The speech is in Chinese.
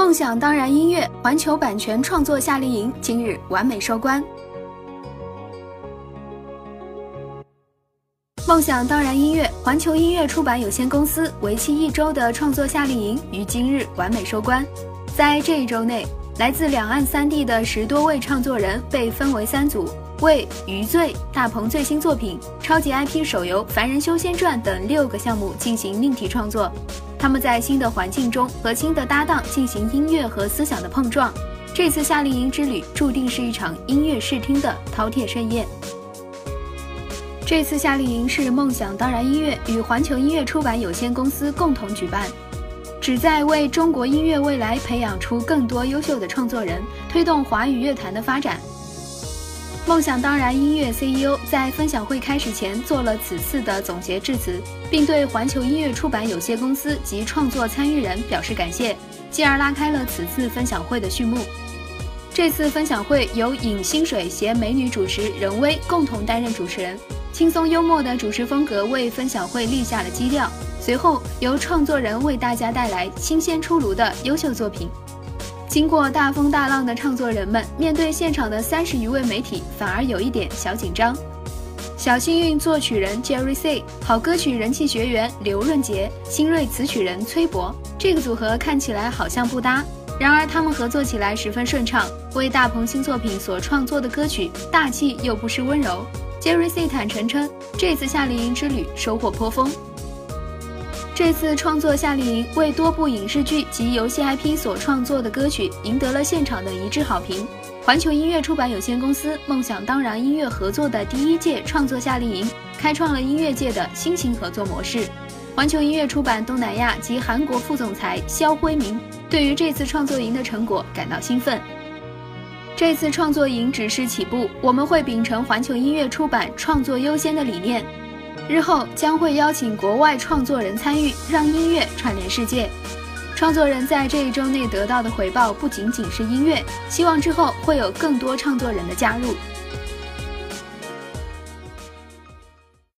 梦想当然音乐环球版权创作夏令营今日完美收官。梦想当然音乐环球音乐出版有限公司为期一周的创作夏令营于今日完美收官。在这一周内，来自两岸三地的十多位创作人被分为三组，为《余罪》大鹏最新作品、超级 IP 手游《凡人修仙传》等六个项目进行命题创作。他们在新的环境中和新的搭档进行音乐和思想的碰撞。这次夏令营之旅注定是一场音乐视听的饕餮盛宴。这次夏令营是梦想当然音乐与环球音乐出版有限公司共同举办，旨在为中国音乐未来培养出更多优秀的创作人，推动华语乐坛的发展。梦想当然音乐 CEO 在分享会开始前做了此次的总结致辞，并对环球音乐出版有限公司及创作参与人表示感谢，继而拉开了此次分享会的序幕。这次分享会由尹星水携美女主持任薇共同担任主持人。轻松幽默的主持风格为分享会立下了基调。随后由创作人为大家带来新鲜出炉的优秀作品。经过大风大浪的创作人们，面对现场的三十余位媒体，反而有一点小紧张。小幸运作曲人 Jerry C，好歌曲人气学员刘润杰，新锐词曲人崔博，这个组合看起来好像不搭，然而他们合作起来十分顺畅。为大鹏新作品所创作的歌曲，大气又不失温柔。Jerry C 坦诚称，这次夏令营之旅收获颇丰。这次创作夏令营为多部影视剧及游戏 IP 所创作的歌曲赢得了现场的一致好评。环球音乐出版有限公司梦想当然音乐合作的第一届创作夏令营，开创了音乐界的新型合作模式。环球音乐出版东南亚及韩国副总裁肖辉明对于这次创作营的成果感到兴奋。这次创作营只是起步，我们会秉承环球音乐出版创作优先的理念，日后将会邀请国外创作人参与，让音乐串联世界。创作人在这一周内得到的回报不仅仅是音乐，希望之后会有更多创作人的加入。